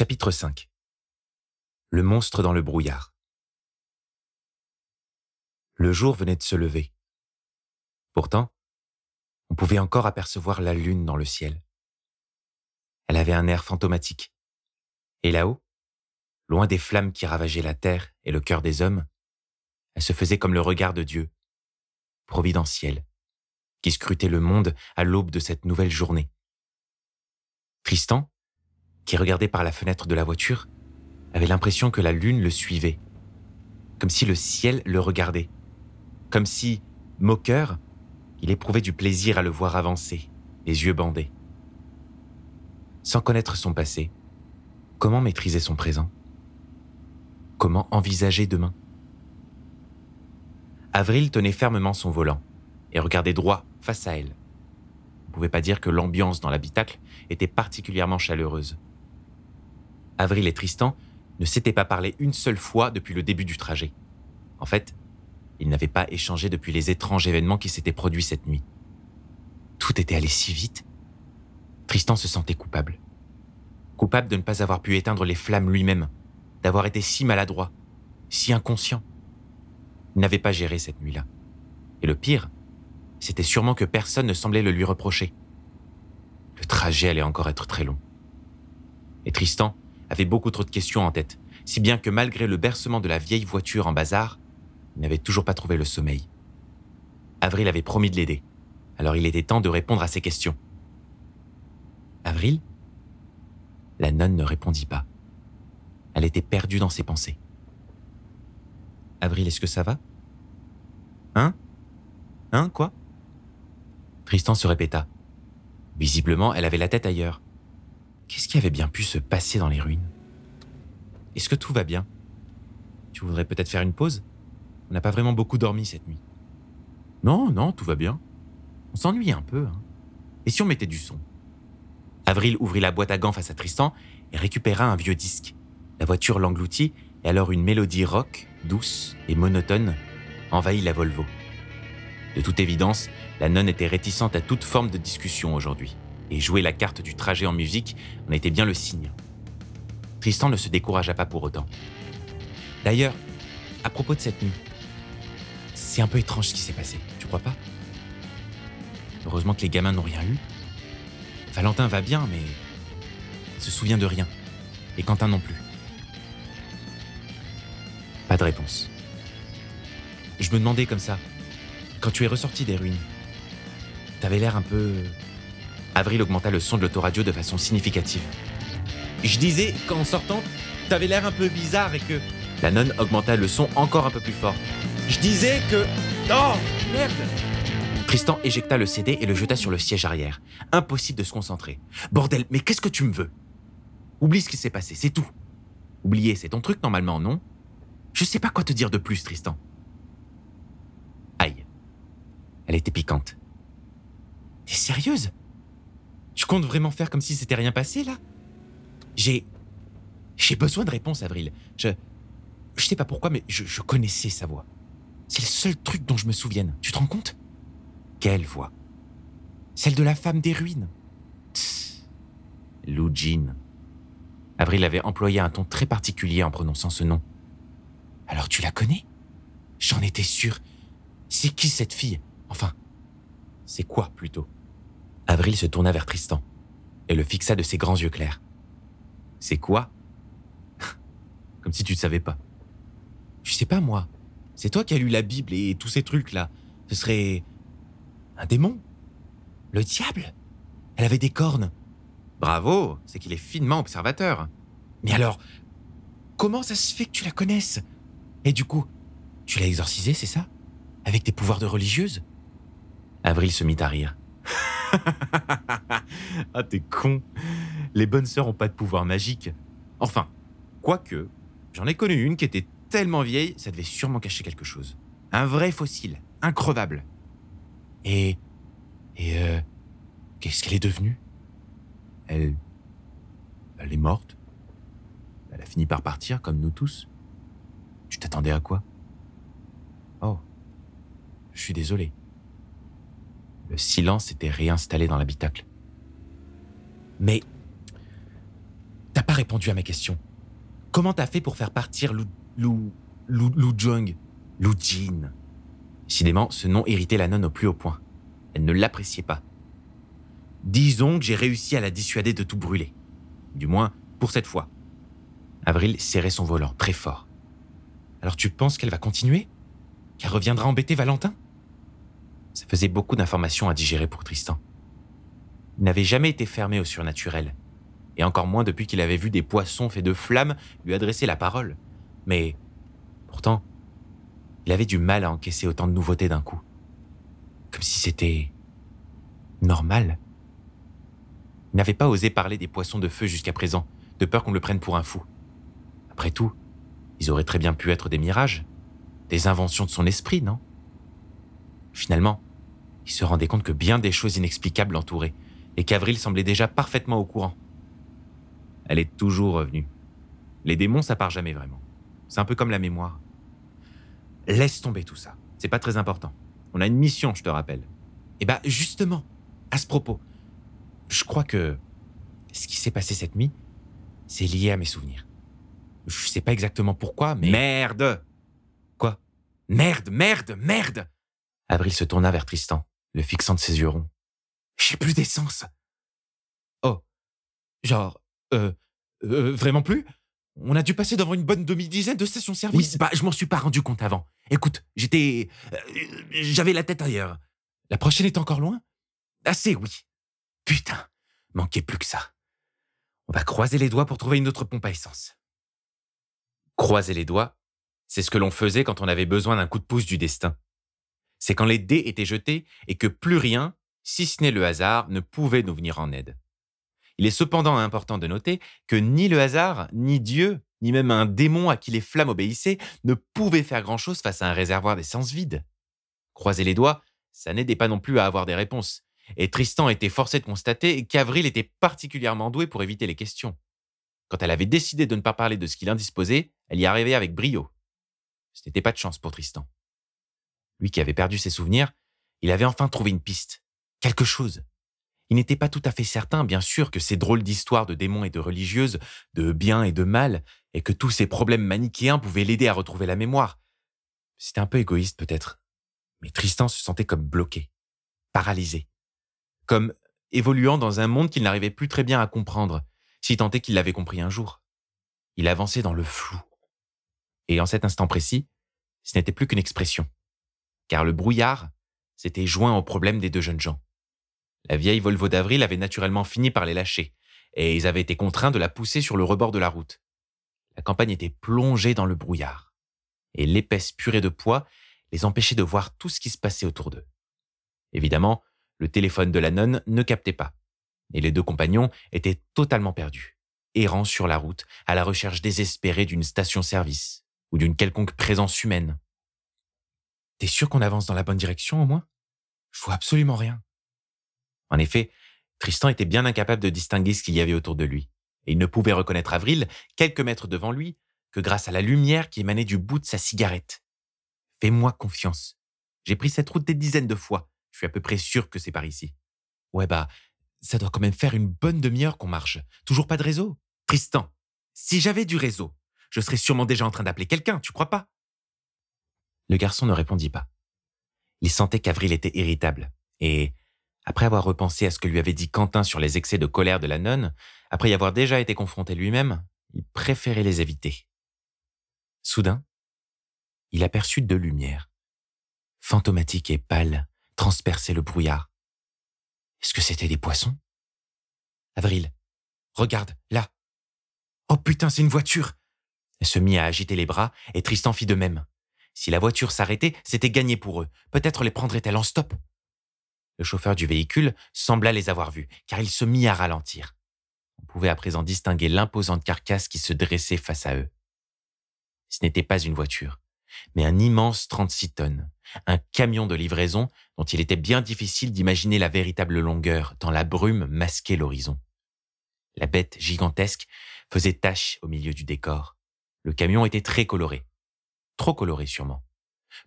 Chapitre 5 Le monstre dans le brouillard. Le jour venait de se lever. Pourtant, on pouvait encore apercevoir la lune dans le ciel. Elle avait un air fantomatique. Et là-haut, loin des flammes qui ravageaient la terre et le cœur des hommes, elle se faisait comme le regard de Dieu, providentiel, qui scrutait le monde à l'aube de cette nouvelle journée. Tristan, qui regardait par la fenêtre de la voiture, avait l'impression que la lune le suivait, comme si le ciel le regardait, comme si, moqueur, il éprouvait du plaisir à le voir avancer, les yeux bandés. Sans connaître son passé, comment maîtriser son présent? Comment envisager demain? Avril tenait fermement son volant et regardait droit face à elle. On ne pouvait pas dire que l'ambiance dans l'habitacle était particulièrement chaleureuse. Avril et Tristan ne s'étaient pas parlé une seule fois depuis le début du trajet. En fait, ils n'avaient pas échangé depuis les étranges événements qui s'étaient produits cette nuit. Tout était allé si vite. Tristan se sentait coupable. Coupable de ne pas avoir pu éteindre les flammes lui-même, d'avoir été si maladroit, si inconscient. Il n'avait pas géré cette nuit-là. Et le pire, c'était sûrement que personne ne semblait le lui reprocher. Le trajet allait encore être très long. Et Tristan avait beaucoup trop de questions en tête, si bien que malgré le bercement de la vieille voiture en bazar, il n'avait toujours pas trouvé le sommeil. Avril avait promis de l'aider, alors il était temps de répondre à ses questions. Avril? La nonne ne répondit pas. Elle était perdue dans ses pensées. Avril, est-ce que ça va? Hein? Hein, quoi? Tristan se répéta. Visiblement, elle avait la tête ailleurs. Qu'est-ce qui avait bien pu se passer dans les ruines? Est-ce que tout va bien? Tu voudrais peut-être faire une pause? On n'a pas vraiment beaucoup dormi cette nuit. Non, non, tout va bien. On s'ennuie un peu. Hein. Et si on mettait du son? Avril ouvrit la boîte à gants face à Tristan et récupéra un vieux disque. La voiture l'engloutit et alors une mélodie rock, douce et monotone, envahit la Volvo. De toute évidence, la nonne était réticente à toute forme de discussion aujourd'hui et jouer la carte du trajet en musique en était bien le signe. Tristan ne se découragea pas pour autant. D'ailleurs, à propos de cette nuit, c'est un peu étrange ce qui s'est passé, tu crois pas? Heureusement que les gamins n'ont rien eu. Valentin va bien, mais il se souvient de rien. Et Quentin non plus. Pas de réponse. Je me demandais comme ça, quand tu es ressorti des ruines, t'avais l'air un peu Avril augmenta le son de l'autoradio de façon significative. Je disais qu'en sortant, t'avais l'air un peu bizarre et que. La nonne augmenta le son encore un peu plus fort. Je disais que. Oh Merde Tristan éjecta le CD et le jeta sur le siège arrière. Impossible de se concentrer. Bordel, mais qu'est-ce que tu me veux? Oublie ce qui s'est passé, c'est tout. Oublier, c'est ton truc normalement, non? Je sais pas quoi te dire de plus, Tristan. Aïe. Elle était piquante. T'es sérieuse? Comptes vraiment faire comme si c'était rien passé, là? J'ai. J'ai besoin de réponses, Avril. Je. Je sais pas pourquoi, mais je, connaissais sa voix. C'est le seul truc dont je me souvienne. Tu te rends compte? Quelle voix? Celle de la femme des ruines. Lou Jean. Avril avait employé un ton très particulier en prononçant ce nom. Alors tu la connais? J'en étais sûr. C'est qui cette fille? Enfin, c'est quoi plutôt? Avril se tourna vers Tristan et le fixa de ses grands yeux clairs. C'est quoi? Comme si tu ne savais pas. Je sais pas, moi. C'est toi qui as lu la Bible et tous ces trucs-là. Ce serait. un démon Le diable Elle avait des cornes. Bravo, c'est qu'il est finement observateur. Mais alors, comment ça se fait que tu la connaisses? Et du coup, tu l'as exorcisée, c'est ça? Avec des pouvoirs de religieuse? Avril se mit à rire. ah, t'es con. Les bonnes sœurs ont pas de pouvoir magique. Enfin, quoique, j'en ai connu une qui était tellement vieille, ça devait sûrement cacher quelque chose. Un vrai fossile, increvable. Et. Et euh, Qu'est-ce qu'elle est devenue? Elle. Elle est morte. Elle a fini par partir, comme nous tous. Tu t'attendais à quoi? Oh. Je suis désolé. Le silence s'était réinstallé dans l'habitacle. Mais. T'as pas répondu à mes questions. Comment t'as fait pour faire partir Lou... Lou... Lou... Lou Jung Lou Jin? Décidément, ce nom irritait la nonne au plus haut point. Elle ne l'appréciait pas. Disons que j'ai réussi à la dissuader de tout brûler. Du moins, pour cette fois. Avril serrait son volant très fort. Alors tu penses qu'elle va continuer? Qu'elle reviendra embêter Valentin? Ça faisait beaucoup d'informations à digérer pour Tristan. Il n'avait jamais été fermé au surnaturel, et encore moins depuis qu'il avait vu des poissons faits de flammes lui adresser la parole. Mais pourtant, il avait du mal à encaisser autant de nouveautés d'un coup. Comme si c'était normal. Il n'avait pas osé parler des poissons de feu jusqu'à présent, de peur qu'on le prenne pour un fou. Après tout, ils auraient très bien pu être des mirages, des inventions de son esprit, non? Finalement, il se rendait compte que bien des choses inexplicables l'entouraient, et qu'Avril semblait déjà parfaitement au courant. Elle est toujours revenue. Les démons, ça part jamais vraiment. C'est un peu comme la mémoire. Laisse tomber tout ça. C'est pas très important. On a une mission, je te rappelle. Et eh bah, justement, à ce propos, je crois que ce qui s'est passé cette nuit, c'est lié à mes souvenirs. Je sais pas exactement pourquoi, mais. Merde Quoi? Merde, merde, merde Avril se tourna vers Tristan, le fixant de ses yeux ronds. J'ai plus d'essence. Oh. Genre, euh, euh, vraiment plus? On a dû passer devant une bonne demi-dizaine de stations-service. Oui, bah, je m'en suis pas rendu compte avant. Écoute, j'étais. Euh, j'avais la tête ailleurs. La prochaine est encore loin? Assez, oui. Putain, manquait plus que ça. On va croiser les doigts pour trouver une autre pompe à essence. Croiser les doigts, c'est ce que l'on faisait quand on avait besoin d'un coup de pouce du destin. C'est quand les dés étaient jetés et que plus rien, si ce n'est le hasard, ne pouvait nous venir en aide. Il est cependant important de noter que ni le hasard, ni Dieu, ni même un démon à qui les flammes obéissaient ne pouvaient faire grand-chose face à un réservoir d'essence vide. Croiser les doigts, ça n'aidait pas non plus à avoir des réponses, et Tristan était forcé de constater qu'Avril était particulièrement doué pour éviter les questions. Quand elle avait décidé de ne pas parler de ce qu'il indisposait, elle y arrivait avec brio. Ce n'était pas de chance pour Tristan. Lui qui avait perdu ses souvenirs, il avait enfin trouvé une piste, quelque chose. Il n'était pas tout à fait certain, bien sûr, que ces drôles d'histoires de démons et de religieuses, de bien et de mal, et que tous ces problèmes manichéens pouvaient l'aider à retrouver la mémoire. C'était un peu égoïste peut-être, mais Tristan se sentait comme bloqué, paralysé, comme évoluant dans un monde qu'il n'arrivait plus très bien à comprendre, si tant est qu'il l'avait compris un jour. Il avançait dans le flou. Et en cet instant précis, ce n'était plus qu'une expression, car le brouillard s'était joint au problème des deux jeunes gens. La vieille Volvo d'Avril avait naturellement fini par les lâcher, et ils avaient été contraints de la pousser sur le rebord de la route. La campagne était plongée dans le brouillard, et l'épaisse purée de poids les empêchait de voir tout ce qui se passait autour d'eux. Évidemment, le téléphone de la nonne ne captait pas, et les deux compagnons étaient totalement perdus, errant sur la route à la recherche désespérée d'une station-service ou d'une quelconque présence humaine. T'es sûr qu'on avance dans la bonne direction au moins? Je vois absolument rien. En effet, Tristan était bien incapable de distinguer ce qu'il y avait autour de lui, et il ne pouvait reconnaître Avril, quelques mètres devant lui, que grâce à la lumière qui émanait du bout de sa cigarette. Fais-moi confiance. J'ai pris cette route des dizaines de fois. Je suis à peu près sûr que c'est par ici. Ouais bah, ça doit quand même faire une bonne demi-heure qu'on marche. Toujours pas de réseau? Tristan, si j'avais du réseau, je serais sûrement déjà en train d'appeler quelqu'un, tu crois pas? Le garçon ne répondit pas. Il sentait qu'Avril était irritable, et après avoir repensé à ce que lui avait dit Quentin sur les excès de colère de la nonne, après y avoir déjà été confronté lui-même, il préférait les éviter. Soudain, il aperçut deux lumières, fantomatiques et pâles, transpercer le brouillard. Est-ce que c'était des poissons? Avril, regarde, là. Oh putain, c'est une voiture Elle se mit à agiter les bras, et Tristan fit de même. Si la voiture s'arrêtait, c'était gagné pour eux. Peut-être les prendrait-elle en stop le chauffeur du véhicule sembla les avoir vus, car il se mit à ralentir. On pouvait à présent distinguer l'imposante carcasse qui se dressait face à eux. Ce n'était pas une voiture, mais un immense 36 tonnes, un camion de livraison dont il était bien difficile d'imaginer la véritable longueur tant la brume masquait l'horizon. La bête gigantesque faisait tache au milieu du décor. Le camion était très coloré, trop coloré sûrement,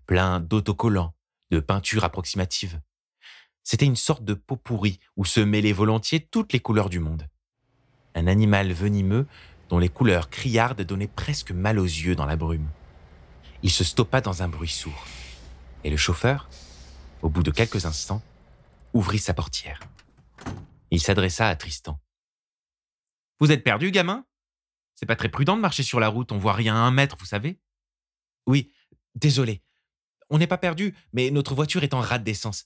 plein d'autocollants, de peintures approximatives, c'était une sorte de pot pourri où se mêlaient volontiers toutes les couleurs du monde. Un animal venimeux dont les couleurs criardes donnaient presque mal aux yeux dans la brume. Il se stoppa dans un bruit sourd, et le chauffeur, au bout de quelques instants, ouvrit sa portière. Il s'adressa à Tristan. Vous êtes perdu, gamin? C'est pas très prudent de marcher sur la route, on voit rien à un mètre, vous savez? Oui, désolé. On n'est pas perdu, mais notre voiture est en rade d'essence.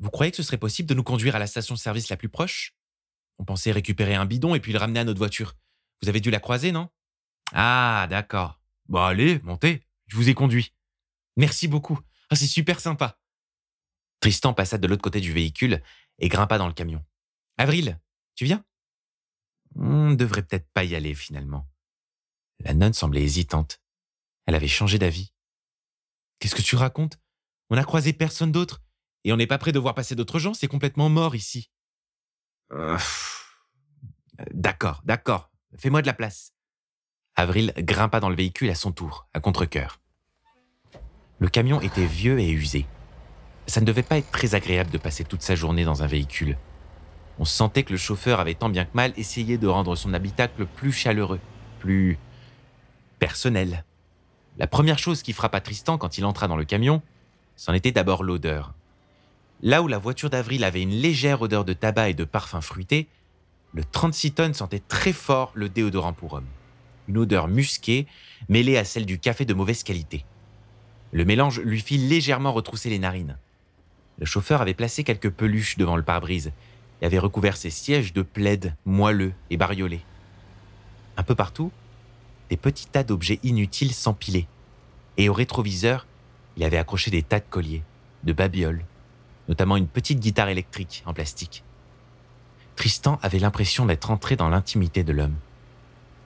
Vous croyez que ce serait possible de nous conduire à la station-service la plus proche? On pensait récupérer un bidon et puis le ramener à notre voiture. Vous avez dû la croiser, non? Ah, d'accord. Bon, allez, montez. Je vous ai conduit. Merci beaucoup. Ah, c'est super sympa. Tristan passa de l'autre côté du véhicule et grimpa dans le camion. Avril, tu viens? On ne devrait peut-être pas y aller finalement. La nonne semblait hésitante. Elle avait changé d'avis. Qu'est-ce que tu racontes? On n'a croisé personne d'autre et on n'est pas prêt de voir passer d'autres gens, c'est complètement mort ici. Euh, d'accord, d'accord. Fais-moi de la place. Avril grimpa dans le véhicule à son tour, à contre-coeur. Le camion était vieux et usé. Ça ne devait pas être très agréable de passer toute sa journée dans un véhicule. On sentait que le chauffeur avait tant bien que mal essayé de rendre son habitacle plus chaleureux, plus personnel. La première chose qui frappa Tristan quand il entra dans le camion, c'en était d'abord l'odeur. Là où la voiture d'Avril avait une légère odeur de tabac et de parfum fruité, le 36 tonnes sentait très fort le déodorant pour homme. Une odeur musquée mêlée à celle du café de mauvaise qualité. Le mélange lui fit légèrement retrousser les narines. Le chauffeur avait placé quelques peluches devant le pare-brise et avait recouvert ses sièges de plaides moelleux et bariolés. Un peu partout, des petits tas d'objets inutiles s'empilaient. Et au rétroviseur, il avait accroché des tas de colliers, de babioles, notamment une petite guitare électrique en plastique. Tristan avait l'impression d'être entré dans l'intimité de l'homme.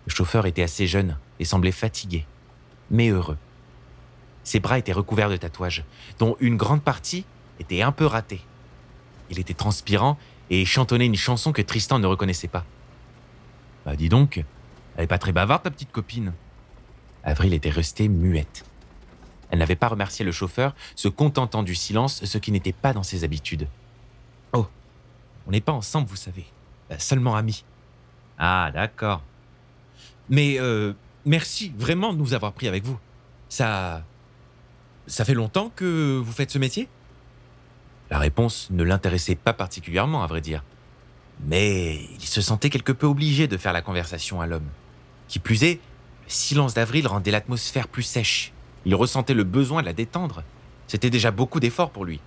Le chauffeur était assez jeune et semblait fatigué, mais heureux. Ses bras étaient recouverts de tatouages, dont une grande partie était un peu ratée. Il était transpirant et chantonnait une chanson que Tristan ne reconnaissait pas. Bah dis donc, elle est pas très bavarde ta petite copine. Avril était restée muette. Elle n'avait pas remercié le chauffeur, se contentant du silence, ce qui n'était pas dans ses habitudes. Oh, on n'est pas ensemble, vous savez. Euh, seulement amis. Ah, d'accord. Mais euh, merci vraiment de nous avoir pris avec vous. Ça. Ça fait longtemps que vous faites ce métier? La réponse ne l'intéressait pas particulièrement, à vrai dire. Mais il se sentait quelque peu obligé de faire la conversation à l'homme. Qui plus est, le silence d'avril rendait l'atmosphère plus sèche il ressentait le besoin de la détendre. C'était déjà beaucoup d'efforts pour lui.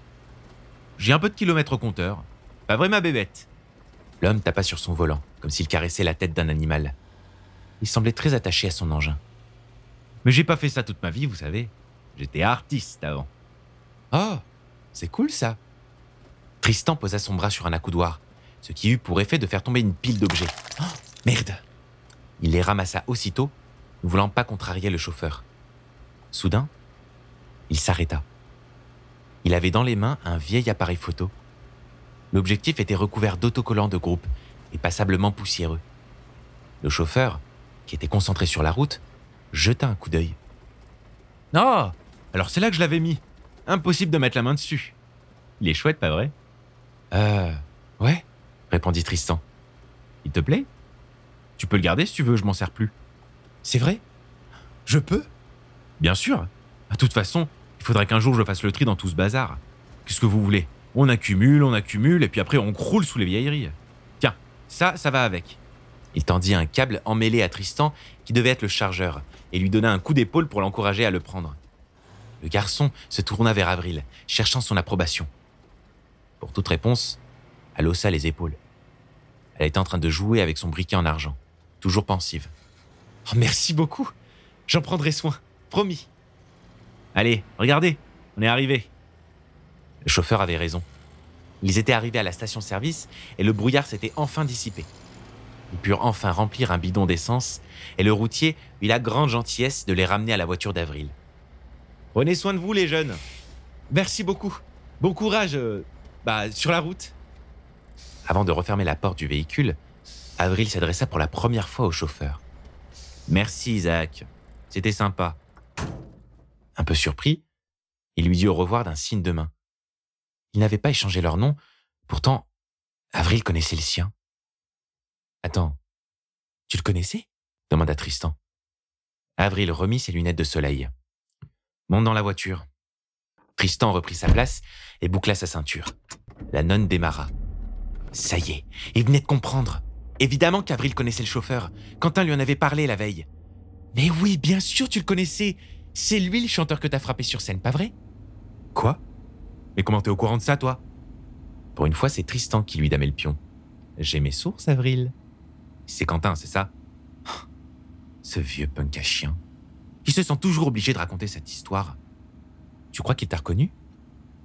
J'ai un peu de kilomètres au compteur. Pas vrai, ma bébête? L'homme tapa sur son volant, comme s'il caressait la tête d'un animal. Il semblait très attaché à son engin. Mais j'ai pas fait ça toute ma vie, vous savez. J'étais artiste avant. Oh, c'est cool ça. Tristan posa son bras sur un accoudoir, ce qui eut pour effet de faire tomber une pile d'objets. Oh, merde Il les ramassa aussitôt, ne voulant pas contrarier le chauffeur. Soudain, il s'arrêta. Il avait dans les mains un vieil appareil photo. L'objectif était recouvert d'autocollants de groupe et passablement poussiéreux. Le chauffeur, qui était concentré sur la route, jeta un coup d'œil. Ah Alors c'est là que je l'avais mis. Impossible de mettre la main dessus. Il est chouette, pas vrai Euh. Ouais, répondit Tristan. Il te plaît? Tu peux le garder si tu veux, je m'en sers plus. C'est vrai? Je peux? Bien sûr. De toute façon, il faudrait qu'un jour je fasse le tri dans tout ce bazar. Qu'est-ce que vous voulez? On accumule, on accumule, et puis après on croule sous les vieilleries. Tiens, ça, ça va avec. Il tendit un câble emmêlé à Tristan, qui devait être le chargeur, et lui donna un coup d'épaule pour l'encourager à le prendre. Le garçon se tourna vers Avril, cherchant son approbation. Pour toute réponse, elle haussa les épaules. Elle était en train de jouer avec son briquet en argent, toujours pensive. Oh, merci beaucoup. J'en prendrai soin. Promis. Allez, regardez, on est arrivé. Le chauffeur avait raison. Ils étaient arrivés à la station-service et le brouillard s'était enfin dissipé. Ils purent enfin remplir un bidon d'essence et le routier eut la grande gentillesse de les ramener à la voiture d'Avril. Prenez soin de vous, les jeunes. Merci beaucoup. Bon courage, euh, bah, sur la route. Avant de refermer la porte du véhicule, Avril s'adressa pour la première fois au chauffeur. Merci, Isaac. C'était sympa. Un peu surpris, il lui dit au revoir d'un signe de main. Ils n'avaient pas échangé leur nom, pourtant, Avril connaissait le sien. Attends, tu le connaissais? demanda Tristan. Avril remit ses lunettes de soleil. Monte dans la voiture. Tristan reprit sa place et boucla sa ceinture. La nonne démarra. Ça y est, il venait de comprendre. Évidemment qu'Avril connaissait le chauffeur. Quentin lui en avait parlé la veille. Mais oui, bien sûr, tu le connaissais. C'est lui le chanteur que t'as frappé sur scène, pas vrai? Quoi? Mais comment t'es au courant de ça, toi? Pour une fois, c'est Tristan qui lui damait le pion. J'ai mes sources, Avril. C'est Quentin, c'est ça? Ce vieux punk à chien. Il se sent toujours obligé de raconter cette histoire. Tu crois qu'il t'a reconnu?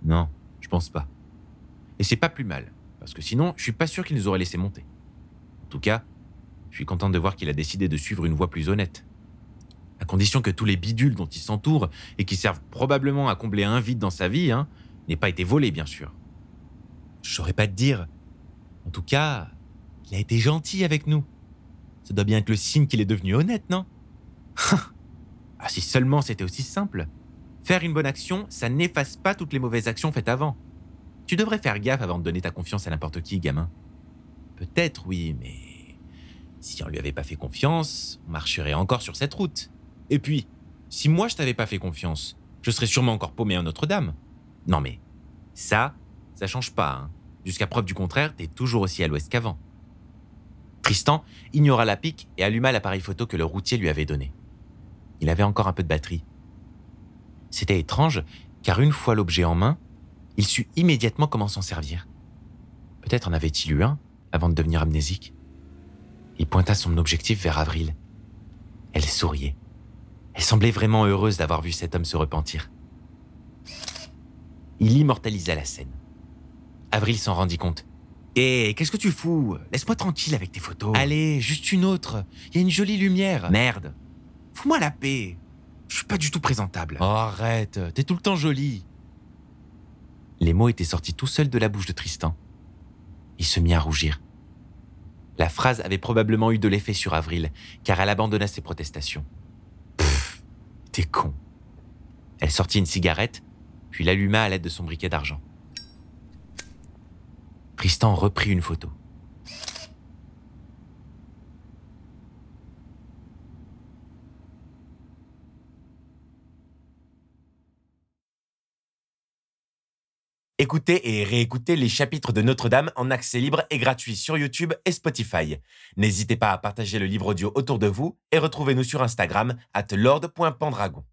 Non, je pense pas. Et c'est pas plus mal, parce que sinon, je suis pas sûr qu'il nous aurait laissé monter. En tout cas, je suis content de voir qu'il a décidé de suivre une voie plus honnête. À condition que tous les bidules dont il s'entoure et qui servent probablement à combler un vide dans sa vie, hein, n'aient pas été volés, bien sûr. Je saurais pas te dire. En tout cas, il a été gentil avec nous. Ça doit bien être le signe qu'il est devenu honnête, non? Ah, si seulement c'était aussi simple. Faire une bonne action, ça n'efface pas toutes les mauvaises actions faites avant. Tu devrais faire gaffe avant de donner ta confiance à n'importe qui, gamin. Peut-être, oui, mais si on lui avait pas fait confiance, on marcherait encore sur cette route. Et puis, si moi je t'avais pas fait confiance, je serais sûrement encore paumé à Notre-Dame. Non mais, ça, ça change pas. Hein. Jusqu'à preuve du contraire, t'es toujours aussi à l'ouest qu'avant. Tristan ignora la pique et alluma l'appareil photo que le routier lui avait donné. Il avait encore un peu de batterie. C'était étrange, car une fois l'objet en main, il sut immédiatement comment s'en servir. Peut-être en avait-il eu un avant de devenir amnésique. Il pointa son objectif vers Avril. Elle souriait. Elle semblait vraiment heureuse d'avoir vu cet homme se repentir. Il immortalisa la scène. Avril s'en rendit compte. Hé, qu'est-ce que tu fous? Laisse-moi tranquille avec tes photos. Allez, juste une autre. Il y a une jolie lumière. Merde. Fous-moi la paix. Je suis pas du tout présentable. Oh, arrête, t'es tout le temps jolie. Les mots étaient sortis tout seuls de la bouche de Tristan. Il se mit à rougir. La phrase avait probablement eu de l'effet sur Avril, car elle abandonna ses protestations. Pfff, t'es con. Elle sortit une cigarette, puis l'alluma à l'aide de son briquet d'argent. Tristan reprit une photo. Écoutez et réécoutez les chapitres de Notre-Dame en accès libre et gratuit sur YouTube et Spotify. N'hésitez pas à partager le livre audio autour de vous et retrouvez-nous sur Instagram at lord.pendragon.